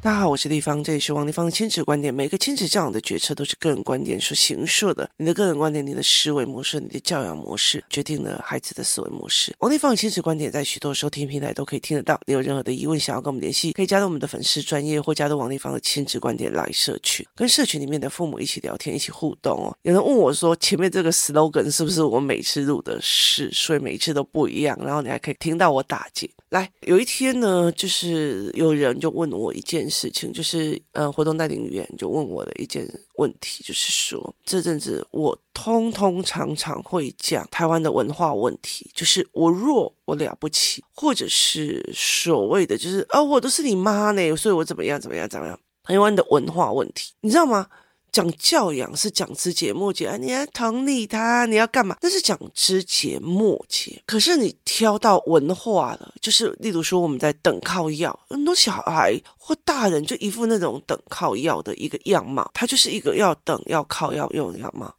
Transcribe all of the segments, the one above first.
大家好，我是丽芳，这里是王丽芳的亲子观点。每个亲子教养的决策都是个人观点所形塑的。你的个人观点、你的思维模式、你的教养模式，决定了孩子的思维模式。王丽芳的亲子观点在许多收听平台都可以听得到。你有任何的疑问想要跟我们联系，可以加入我们的粉丝专业或加入王丽芳的亲子观点来社群，跟社群里面的父母一起聊天、一起互动哦。有人问我说，前面这个 slogan 是不是我每次录的是，所以每一次都不一样。然后你还可以听到我打结。来，有一天呢，就是有人就问我一件事情，就是呃，活动带领员就问我的一件问题，就是说这阵子我通通常常会讲台湾的文化问题，就是我弱我了不起，或者是所谓的就是啊、哦，我都是你妈呢，所以我怎么样怎么样怎么样，台湾的文化问题，你知道吗？讲教养是讲枝节末节，你要同理他，你要干嘛？那是讲枝节末节。可是你挑到文化了，就是例如说我们在等靠要，很多小孩或大人就一副那种等靠要的一个样貌，他就是一个要等要靠要用的样貌。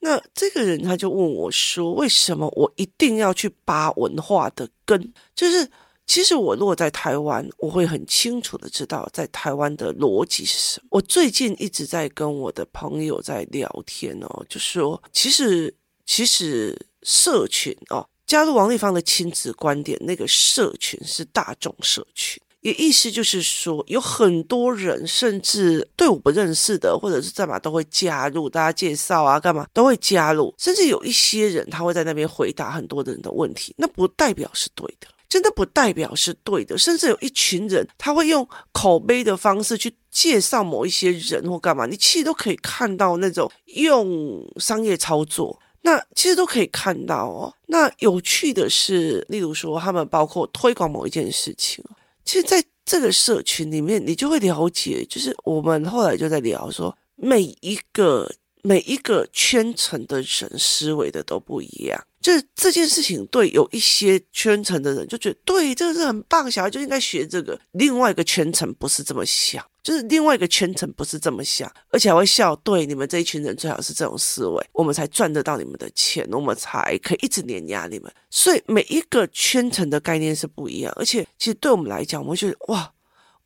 那这个人他就问我说：“为什么我一定要去扒文化的根？”就是。其实我落在台湾，我会很清楚的知道在台湾的逻辑是什么。我最近一直在跟我的朋友在聊天哦，就说其实其实社群哦，加入王丽芳的亲子观点，那个社群是大众社群，也意思就是说有很多人甚至对我不认识的，或者是干嘛都会加入，大家介绍啊干嘛都会加入，甚至有一些人他会在那边回答很多人的问题，那不代表是对的。真的不代表是对的，甚至有一群人他会用口碑的方式去介绍某一些人或干嘛，你其实都可以看到那种用商业操作，那其实都可以看到哦。那有趣的是，例如说他们包括推广某一件事情，其实在这个社群里面，你就会了解，就是我们后来就在聊说，每一个每一个圈层的人思维的都不一样。就是这件事情，对有一些圈层的人就觉得对，这个是很棒，小孩就应该学这个。另外一个圈层不是这么想，就是另外一个圈层不是这么想，而且还会笑。对你们这一群人最好是这种思维，我们才赚得到你们的钱，我们才可以一直碾压你们。所以每一个圈层的概念是不一样，而且其实对我们来讲，我们觉得哇，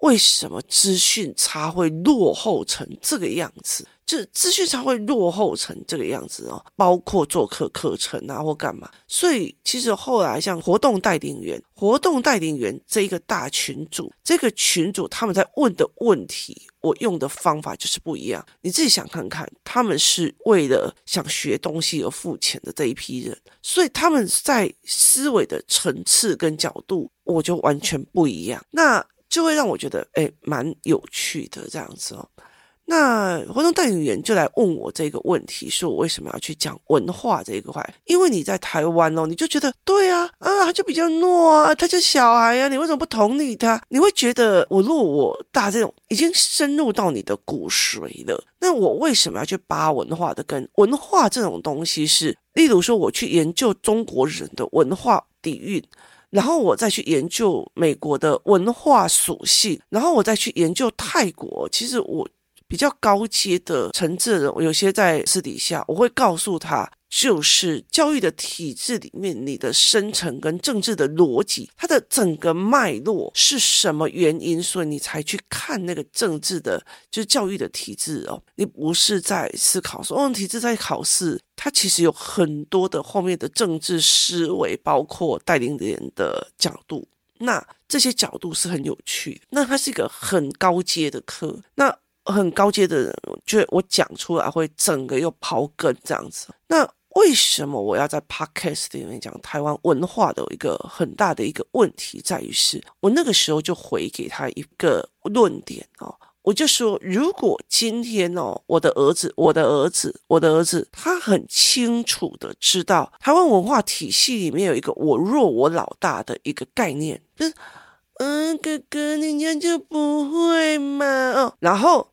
为什么资讯差会落后成这个样子？就是资讯差会落后成这个样子哦，包括做课课程啊或干嘛，所以其实后来像活动带领员、活动带领员这一个大群组，这个群组他们在问的问题，我用的方法就是不一样。你自己想看看，他们是为了想学东西而付钱的这一批人，所以他们在思维的层次跟角度，我就完全不一样，那就会让我觉得诶蛮有趣的这样子哦。那活动带领员就来问我这个问题，说我为什么要去讲文化这一块？因为你在台湾哦，你就觉得对啊，啊，他就比较懦啊，他就小孩啊，你为什么不同理他？你会觉得我弱我大这种已经深入到你的骨髓了。那我为什么要去扒文化的根？文化这种东西是，例如说我去研究中国人的文化底蕴，然后我再去研究美国的文化属性，然后我再去研究泰国。其实我。比较高阶的层次的人，有些在私底下，我会告诉他，就是教育的体制里面，你的生成跟政治的逻辑，它的整个脉络是什么原因，所以你才去看那个政治的，就是教育的体制哦。你不是在思考说，哦，体制在考试，他其实有很多的后面的政治思维，包括带领人的角度，那这些角度是很有趣的。那它是一个很高阶的课，那。很高阶的人，就我讲出来会整个又刨根这样子。那为什么我要在 Podcast 里面讲台湾文化的一个很大的一个问题，在于是我那个时候就回给他一个论点哦，我就说，如果今天哦，我的儿子，我的儿子，我的儿子，他很清楚的知道台湾文化体系里面有一个我弱我老大的一个概念，就是嗯，哥哥，你这样就不会嘛？哦，然后。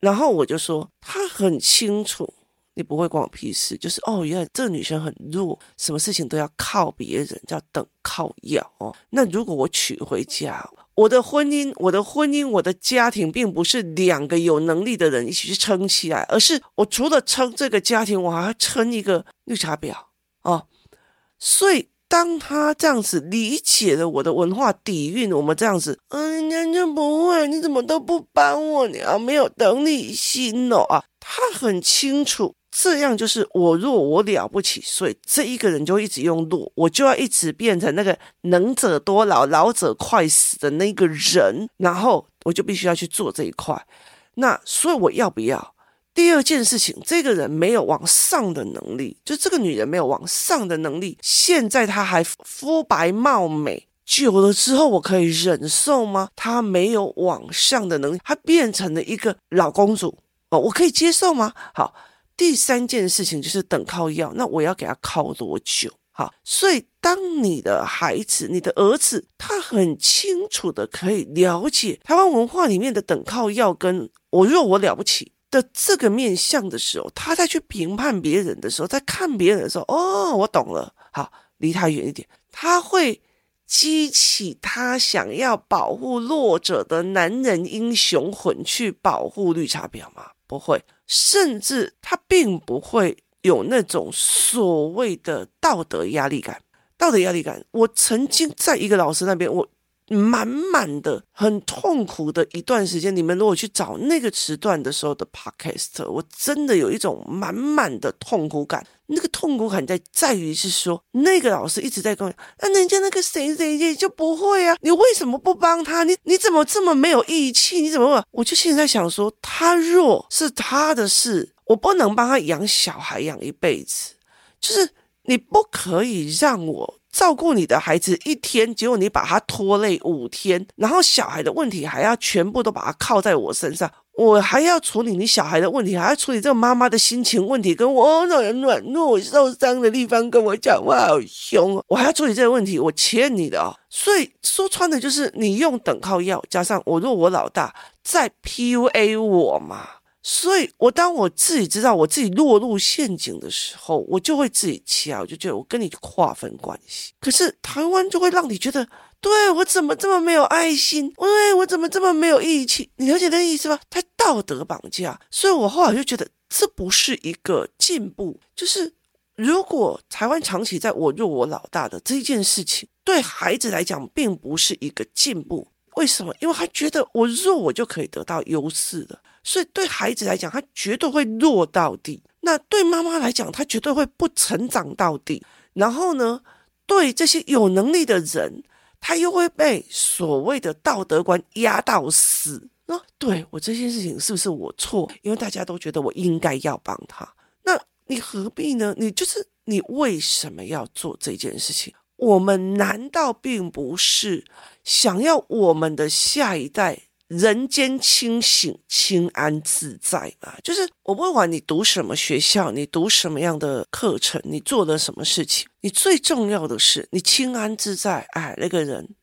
然后我就说，他很清楚，你不会关我屁事。就是哦，原来这个女生很弱，什么事情都要靠别人，叫等靠要哦。那如果我娶回家，我的婚姻，我的婚姻，我的家庭，并不是两个有能力的人一起去撑起来，而是我除了撑这个家庭，我还要撑一个绿茶婊哦。所以当他这样子理解了我的文化底蕴，我们这样子，嗯，人家不会，你怎么都不帮我？你要没有等你心哦啊！他很清楚，这样就是我弱我了不起，所以这一个人就一直用弱，我就要一直变成那个能者多劳、老者快死的那个人，然后我就必须要去做这一块。那所以我要不要？第二件事情，这个人没有往上的能力，就这个女人没有往上的能力。现在她还肤白貌美，久了之后我可以忍受吗？她没有往上的能力，她变成了一个老公主哦，我可以接受吗？好，第三件事情就是等靠要，那我要给他靠多久？好，所以当你的孩子、你的儿子，他很清楚的可以了解台湾文化里面的等靠要跟我弱我了不起。的这个面向的时候，他在去评判别人的时候，在看别人的时候，哦，我懂了，好，离他远一点，他会激起他想要保护弱者的男人英雄魂去保护绿茶婊吗？不会，甚至他并不会有那种所谓的道德压力感。道德压力感，我曾经在一个老师那边，我。满满的很痛苦的一段时间，你们如果去找那个时段的时候的 podcast，我真的有一种满满的痛苦感。那个痛苦感在在于是说，那个老师一直在跟我讲，那、啊、人家那个谁谁谁就不会啊，你为什么不帮他？你你怎么这么没有义气？你怎么？我就现在想说，他弱是他的事，我不能帮他养小孩养一辈子，就是你不可以让我。照顾你的孩子一天，结果你把他拖累五天，然后小孩的问题还要全部都把他靠在我身上，我还要处理你小孩的问题，还要处理这个妈妈的心情问题，跟我那人软弱受伤的地方跟我讲话好凶，我还要处理这个问题，我欠你的哦。所以说穿的就是你用等靠要加上我若我老大在 PUA 我嘛。所以，我当我自己知道我自己落入陷阱的时候，我就会自己掐，我就觉得我跟你划分关系。可是台湾就会让你觉得，对我怎么这么没有爱心？喂，我怎么这么没有义气？你了解那意思吧？他道德绑架。所以我后来就觉得这不是一个进步。就是如果台湾长期在我弱我老大的这件事情，对孩子来讲并不是一个进步。为什么？因为他觉得我弱，我就可以得到优势了。所以对孩子来讲，他绝对会弱到底；那对妈妈来讲，他绝对会不成长到底。然后呢，对这些有能力的人，他又会被所谓的道德观压到死。那对我这件事情是不是我错？因为大家都觉得我应该要帮他，那你何必呢？你就是你为什么要做这件事情？我们难道并不是想要我们的下一代？人间清醒、清安自在嘛，就是我不管你读什么学校，你读什么样的课程，你做了什么事情，你最重要的是你清安自在。哎，那个人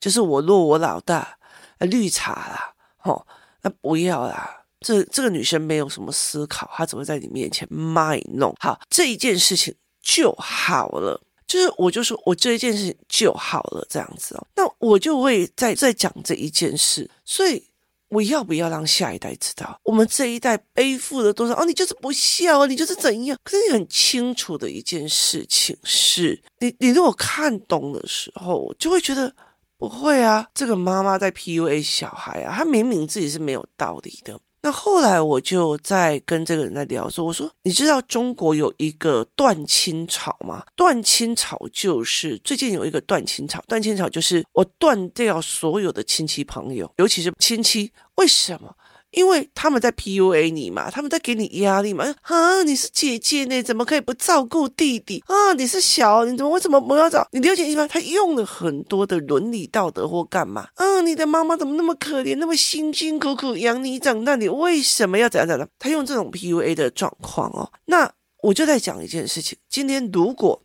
就是我弱我老大，绿茶啦，吼，那不要啦。这这个女生没有什么思考，她只会在你面前卖弄。好，这一件事情就好了。就是我就说我这一件事情就好了，这样子哦，那我就会再再讲这一件事，所以我要不要让下一代知道，我们这一代背负了多少？哦，你就是不孝，你就是怎样？可是你很清楚的一件事情是，你你如果看懂的时候，就会觉得不会啊，这个妈妈在 PUA 小孩啊，她明明自己是没有道理的。那后来我就在跟这个人在聊说，我说你知道中国有一个断亲潮吗？断亲潮就是最近有一个断亲潮，断亲潮就是我断掉所有的亲戚朋友，尤其是亲戚，为什么？因为他们在 PUA 你嘛，他们在给你压力嘛。啊，你是姐姐呢，怎么可以不照顾弟弟啊？你是小，你怎么为什么不要找？你了解一般，他用了很多的伦理道德或干嘛？啊，你的妈妈怎么那么可怜，那么辛辛苦苦养你长大，你为什么要怎样怎样？他用这种 PUA 的状况哦。那我就在讲一件事情，今天如果。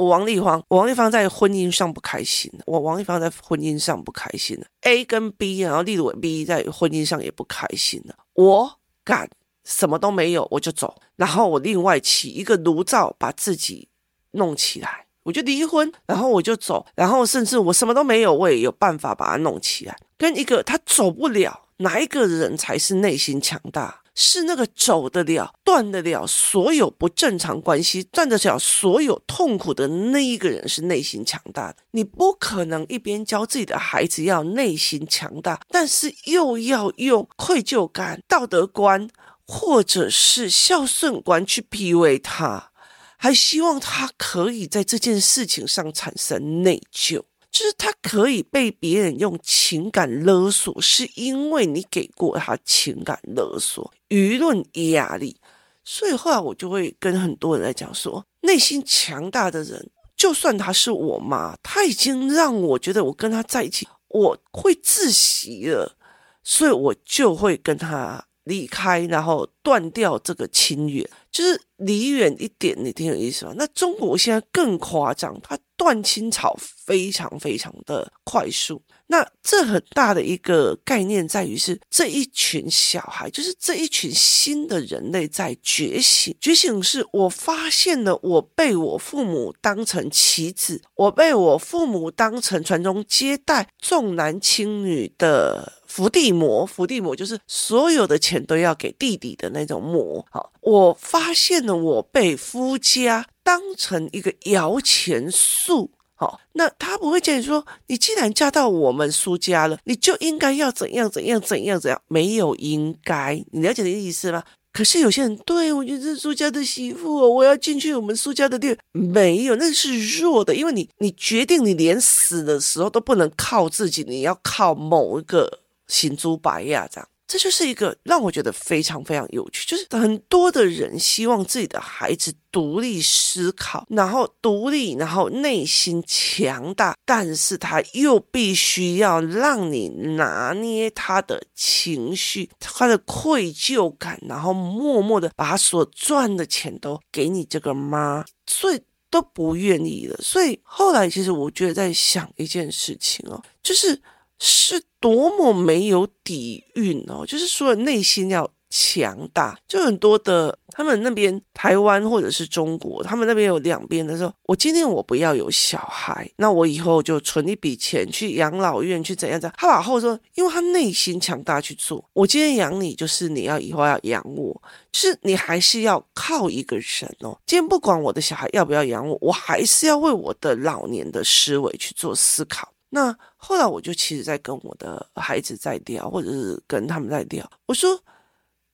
我王丽芳，王丽芳在婚姻上不开心。我王丽芳在婚姻上不开心。A 跟 B，然后例如 B 在婚姻上也不开心了。我敢什么都没有，我就走。然后我另外起一个炉灶，把自己弄起来，我就离婚。然后我就走。然后甚至我什么都没有，我也有办法把它弄起来。跟一个他走不了，哪一个人才是内心强大？是那个走得了、断得了所有不正常关系、断得了所有痛苦的那一个人，是内心强大的。你不可能一边教自己的孩子要内心强大，但是又要用愧疚感、道德观或者是孝顺观去 PUA 他，还希望他可以在这件事情上产生内疚。就是他可以被别人用情感勒索，是因为你给过他情感勒索、舆论压力，所以后来我就会跟很多人来讲说，内心强大的人，就算他是我妈，他已经让我觉得我跟他在一起，我会窒息了，所以我就会跟他离开，然后断掉这个亲缘，就是离远一点，你挺有意思吗？那中国现在更夸张，它。断青草非常非常的快速，那这很大的一个概念在于是这一群小孩，就是这一群新的人类在觉醒。觉醒是我发现了我被我父母当成棋子，我被我父母当成传宗接代、重男轻女的伏地魔。伏地魔就是所有的钱都要给弟弟的那种魔。好，我发现了我被夫家。当成一个摇钱树，好，那他不会建议说，你既然嫁到我们苏家了，你就应该要怎样怎样怎样怎样，没有应该，你了解的意思吗？可是有些人对我觉得是苏家的媳妇哦，我要进去我们苏家的店，没有，那是弱的，因为你你决定你连死的时候都不能靠自己，你要靠某一个行猪白呀这样。这就是一个让我觉得非常非常有趣，就是很多的人希望自己的孩子独立思考，然后独立，然后内心强大，但是他又必须要让你拿捏他的情绪，他的愧疚感，然后默默的把他所赚的钱都给你这个妈，所以都不愿意了。所以后来其实我觉得在想一件事情哦，就是。是多么没有底蕴哦！就是说内心要强大，就很多的他们那边台湾或者是中国，他们那边有两边的时候，我今天我不要有小孩，那我以后就存一笔钱去养老院去怎样怎样。他往后说，因为他内心强大去做，我今天养你，就是你要以后要养我，就是你还是要靠一个人哦。今天不管我的小孩要不要养我，我还是要为我的老年的思维去做思考。那后来我就其实，在跟我的孩子在聊，或者是跟他们在聊。我说，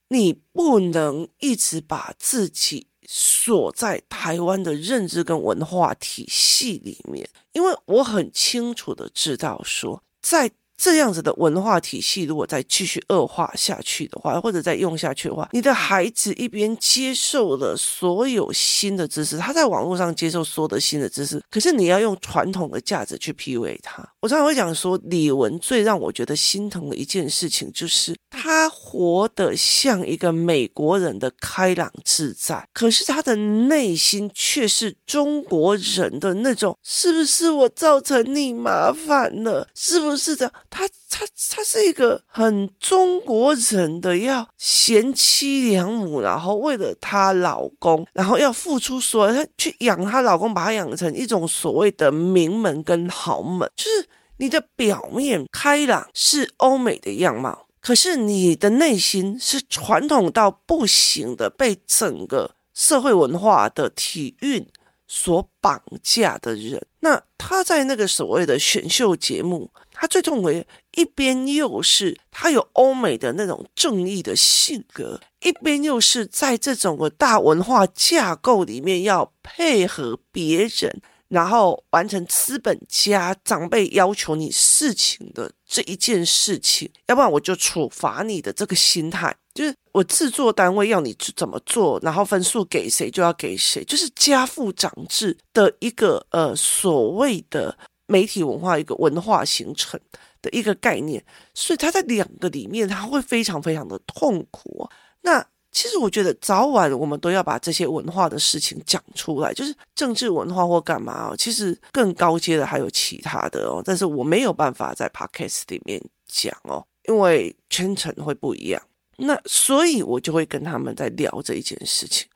你不能一直把自己锁在台湾的认知跟文化体系里面，因为我很清楚的知道说，在。这样子的文化体系，如果再继续恶化下去的话，或者再用下去的话，你的孩子一边接受了所有新的知识，他在网络上接受所有的新的知识，可是你要用传统的价值去 PUA 他。我常常会讲说，李玟最让我觉得心疼的一件事情，就是他活得像一个美国人的开朗自在，可是他的内心却是中国人的那种，是不是我造成你麻烦了？是不是这样？她她她是一个很中国人的，要贤妻良母，然后为了她老公，然后要付出所有，她去养她老公，把她养成一种所谓的名门跟豪门。就是你的表面开朗是欧美的样貌，可是你的内心是传统到不行的，被整个社会文化的体运所绑架的人。那他在那个所谓的选秀节目。他最重为一边又是他有欧美的那种正义的性格，一边又是在这种个大文化架构里面要配合别人，然后完成资本家长辈要求你事情的这一件事情，要不然我就处罚你的这个心态，就是我制作单位要你怎么做，然后分数给谁就要给谁，就是家父长制的一个呃所谓的。媒体文化一个文化形成的一个概念，所以他在两个里面他会非常非常的痛苦。那其实我觉得早晚我们都要把这些文化的事情讲出来，就是政治文化或干嘛哦。其实更高阶的还有其他的哦，但是我没有办法在 podcast 里面讲哦，因为圈层会不一样。那所以我就会跟他们在聊这一件事情，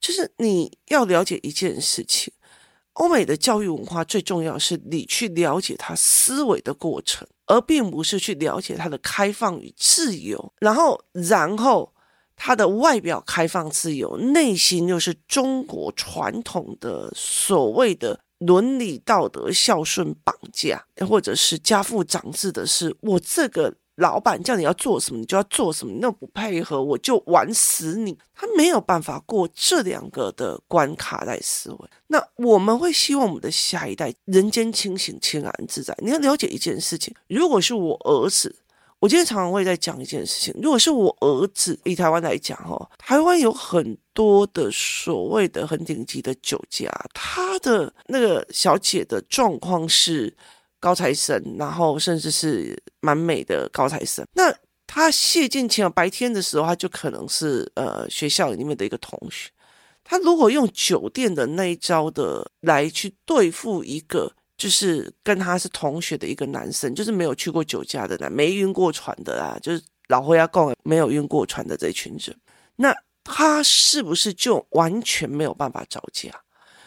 就是你要了解一件事情。欧美的教育文化最重要是你去了解他思维的过程，而并不是去了解他的开放与自由。然后，然后他的外表开放自由，内心又是中国传统的所谓的伦理道德孝顺绑架，或者是家父长制的是我这个。老板叫你要做什么，你就要做什么。那不配合，我就玩死你。他没有办法过这两个的关卡在思维。那我们会希望我们的下一代人间清醒、清安自在。你要了解一件事情：如果是我儿子，我今天常常会在讲一件事情。如果是我儿子，以台湾来讲，哦，台湾有很多的所谓的很顶级的酒家，他的那个小姐的状况是。高材生，然后甚至是蛮美的高材生。那他谢尽情了，白天的时候他就可能是呃学校里面的一个同学。他如果用酒店的那一招的来去对付一个就是跟他是同学的一个男生，就是没有去过酒驾的男，没晕过船的啊，就是老灰要讲没有晕过船的这群人，那他是不是就完全没有办法招架？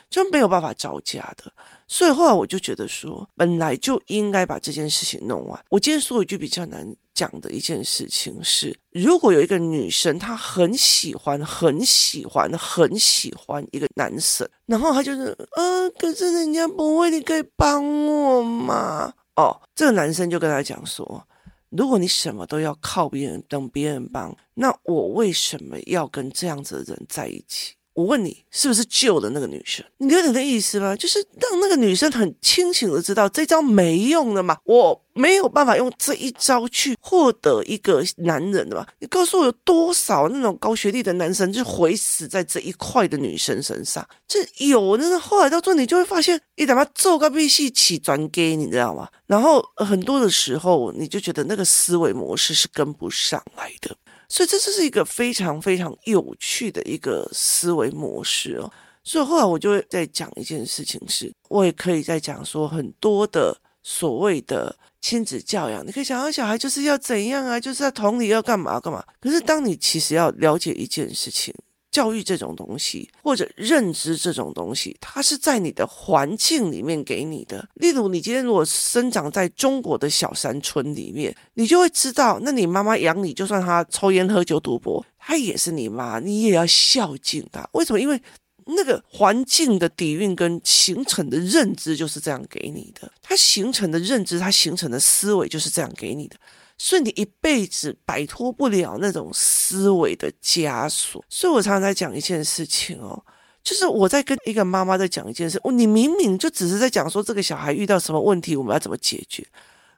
就没有办法招架的，所以后来我就觉得说，本来就应该把这件事情弄完。我今天说一句比较难讲的一件事情是，如果有一个女生她很喜欢、很喜欢、很喜欢一个男生，然后她就是，呃，可是人家不会，你可以帮我吗？哦，这个男生就跟他讲说，如果你什么都要靠别人，等别人帮，那我为什么要跟这样子的人在一起？我问你，是不是救了那个女生？你有点那意思吗？就是让那个女生很清醒的知道这招没用的嘛，我没有办法用这一招去获得一个男人的嘛。你告诉我有多少那种高学历的男生就毁死在这一块的女生身上？这有，但是后来到最后你就会发现，你他妈做个屁戏起转给，你知道吗？然后很多的时候，你就觉得那个思维模式是跟不上来的。所以这就是一个非常非常有趣的一个思维模式哦。所以后来我就会再讲一件事情是，我也可以在讲说很多的所谓的亲子教养，你可以想到小孩就是要怎样啊，就是在同理要干嘛干嘛。可是当你其实要了解一件事情。教育这种东西，或者认知这种东西，它是在你的环境里面给你的。例如，你今天如果生长在中国的小山村里面，你就会知道，那你妈妈养你，就算她抽烟喝酒赌博，她也是你妈，你也要孝敬她。为什么？因为那个环境的底蕴跟形成的认知就是这样给你的，它形成的认知，它形成的思维就是这样给你的。所以你一辈子摆脱不了那种思维的枷锁。所以我常常在讲一件事情哦，就是我在跟一个妈妈在讲一件事，哦，你明明就只是在讲说这个小孩遇到什么问题，我们要怎么解决。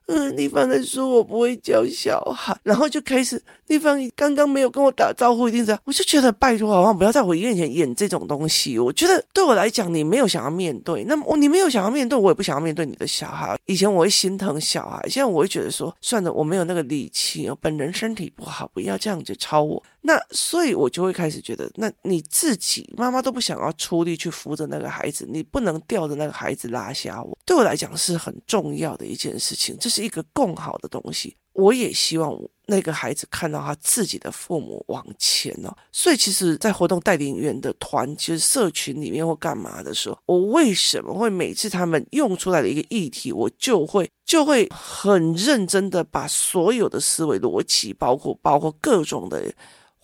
嗯，丽芳在说我不会教小孩，然后就开始丽芳刚刚没有跟我打招呼，一定是我就觉得拜托好不好，不要在我面前演这种东西。我觉得对我来讲，你没有想要面对，那么你没有想要面对，我也不想要面对你的小孩。以前我会心疼小孩，现在我会觉得说，算了，我没有那个力气，我本人身体不好，不要这样子超我。那所以，我就会开始觉得，那你自己妈妈都不想要出力去扶着那个孩子，你不能吊着那个孩子拉下我。对我来讲是很重要的一件事情，这是一个共好的东西。我也希望那个孩子看到他自己的父母往前哦。所以，其实，在活动带领员的团，其实社群里面或干嘛的时候，我为什么会每次他们用出来的一个议题，我就会就会很认真的把所有的思维逻辑，包括包括各种的。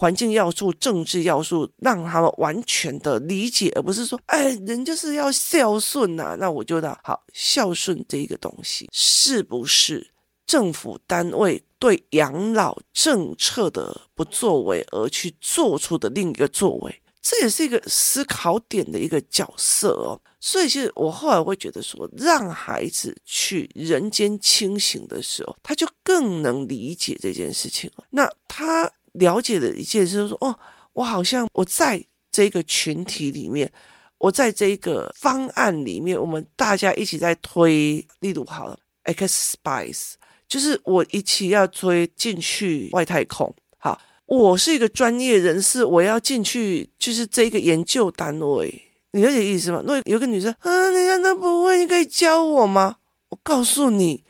环境要素、政治要素，让他们完全的理解，而不是说，哎，人就是要孝顺呐、啊。那我觉得，好，孝顺这一个东西，是不是政府单位对养老政策的不作为而去做出的另一个作为？这也是一个思考点的一个角色哦。所以，其实我后来会觉得说，让孩子去人间清醒的时候，他就更能理解这件事情了。那他。了解的一件事，就是说，哦，我好像我在这个群体里面，我在这个方案里面，我们大家一起在推，例如好了，X Spice，就是我一起要推进去外太空。好，我是一个专业人士，我要进去，就是这个研究单位，你了解意思吗？如果有个女生，啊，你看她不会，你可以教我吗？我告诉你，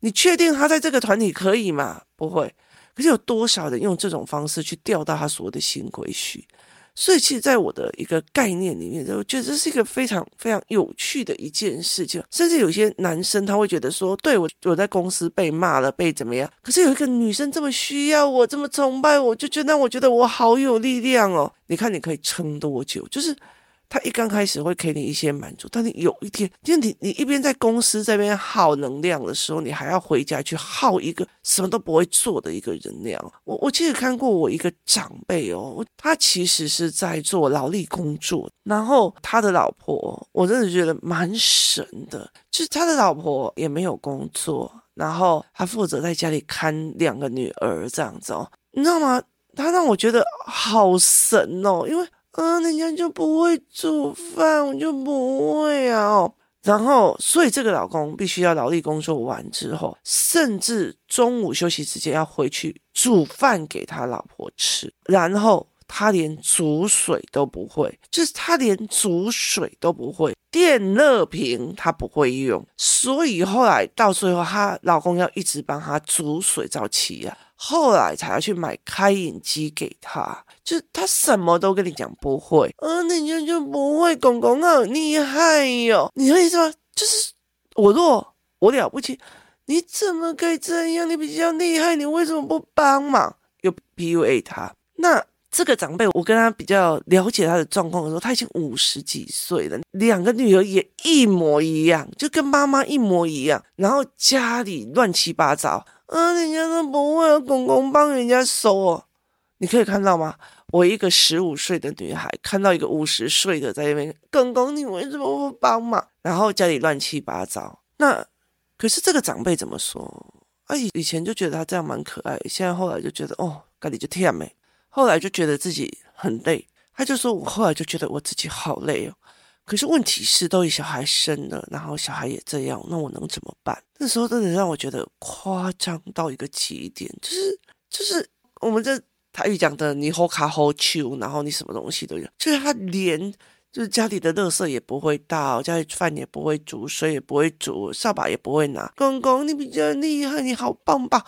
你确定她在这个团体可以吗？不会。可是有多少人用这种方式去钓到他所谓的新规矩？所以其实，在我的一个概念里面，我觉得这是一个非常非常有趣的一件事情。甚至有些男生他会觉得说，对，我我在公司被骂了，被怎么样？可是有一个女生这么需要我，这么崇拜我，就觉得我觉得我好有力量哦。你看，你可以撑多久？就是。他一刚开始会给你一些满足，但你有一天，就你你一边在公司这边耗能量的时候，你还要回家去耗一个什么都不会做的一个能量。我我记得看过我一个长辈哦，他其实是在做劳力工作，然后他的老婆，我真的觉得蛮神的，就是他的老婆也没有工作，然后他负责在家里看两个女儿这样子哦，你知道吗？他让我觉得好神哦，因为。嗯，人家就不会煮饭，我就不会啊。然后，所以这个老公必须要劳力工作完之后，甚至中午休息时间要回去煮饭给他老婆吃。然后他连煮水都不会，就是他连煮水都不会，电热瓶他不会用。所以后来到最后，她老公要一直帮她煮水造气啊。后来才要去买开眼机给他，就是他什么都跟你讲不会，呃，你就就不会，公公好厉害哟，你的意思吗？就是我弱，我了不起，你怎么可以这样？你比较厉害，你为什么不帮忙？又 PUA 他。那这个长辈，我跟他比较了解他的状况的时候，他已经五十几岁了，两个女儿也一模一样，就跟妈妈一模一样，然后家里乱七八糟。啊，人家都不会，公公帮人家收哦。你可以看到吗？我一个十五岁的女孩看到一个五十岁的在那边，公公你为什么不帮忙？然后家里乱七八糟。那可是这个长辈怎么说？啊，以以前就觉得他这样蛮可爱，现在后来就觉得哦，家里就甜美。后来就觉得自己很累，他就说我后来就觉得我自己好累哦。可是问题是，都有小孩生了，然后小孩也这样，那我能怎么办？那时候真的让我觉得夸张到一个极点，就是就是我们这台语讲的，你好卡好秋，然后你什么东西都有，就是他连就是家里的垃圾也不会倒，家里饭也不会煮，水也不会煮，扫把也不会拿。公公，你比较厉害，你好棒棒！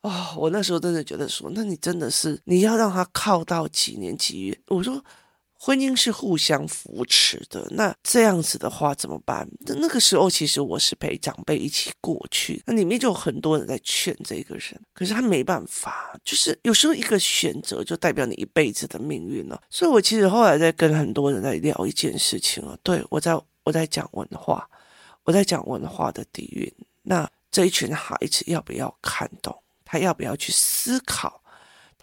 哦，我那时候真的觉得说，那你真的是你要让他靠到几年几月？我说。婚姻是互相扶持的，那这样子的话怎么办？那个时候其实我是陪长辈一起过去，那里面就有很多人在劝这个人，可是他没办法，就是有时候一个选择就代表你一辈子的命运了。所以我其实后来在跟很多人在聊一件事情啊，对，我在我在讲文化，我在讲文化的底蕴。那这一群孩子要不要看懂？他要不要去思考？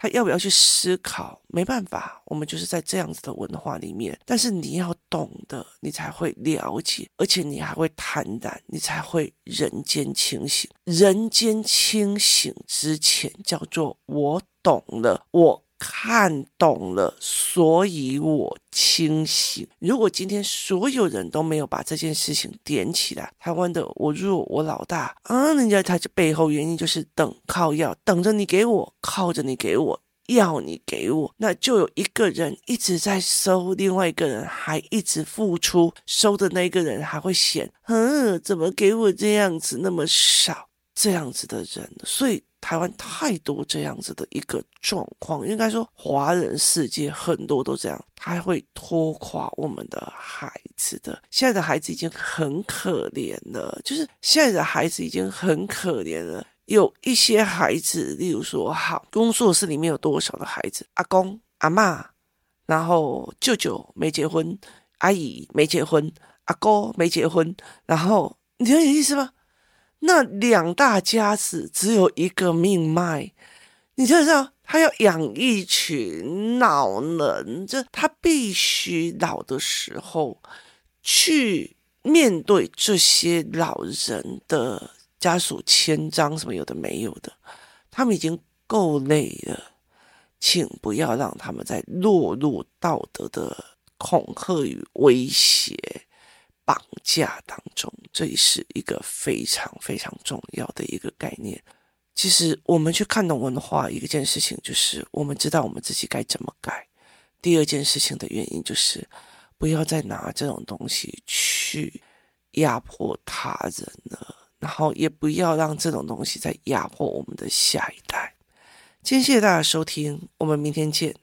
他要不要去思考？没办法，我们就是在这样子的文化里面。但是你要懂得，你才会了解，而且你还会坦然，你才会人间清醒。人间清醒之前，叫做我懂了，我看懂了，所以我清醒。如果今天所有人都没有把这件事情点起来，台湾的我弱我老大啊，人家他这背后原因就是等靠要等着你给我，靠着你给我。要你给我，那就有一个人一直在收，另外一个人还一直付出，收的那个人还会嫌，嗯，怎么给我这样子那么少？这样子的人，所以台湾太多这样子的一个状况，应该说华人世界很多都这样，他会拖垮我们的孩子的。现在的孩子已经很可怜了，就是现在的孩子已经很可怜了。有一些孩子，例如说，好，工作室里面有多少的孩子？阿公、阿嬷，然后舅舅没结婚，阿姨没结婚，阿哥没结婚，然后你有意思吗？那两大家子只有一个命脉，你就知道他要养一群老人，这他必须老的时候去面对这些老人的。家属签章什么有的没有的，他们已经够累了，请不要让他们再落入道德的恐吓与威胁、绑架当中。这也是一个非常非常重要的一个概念。其实我们去看懂文化，一件事情就是我们知道我们自己该怎么改。第二件事情的原因就是不要再拿这种东西去压迫他人了。然后也不要让这种东西再压迫我们的下一代。今天谢谢大家收听，我们明天见。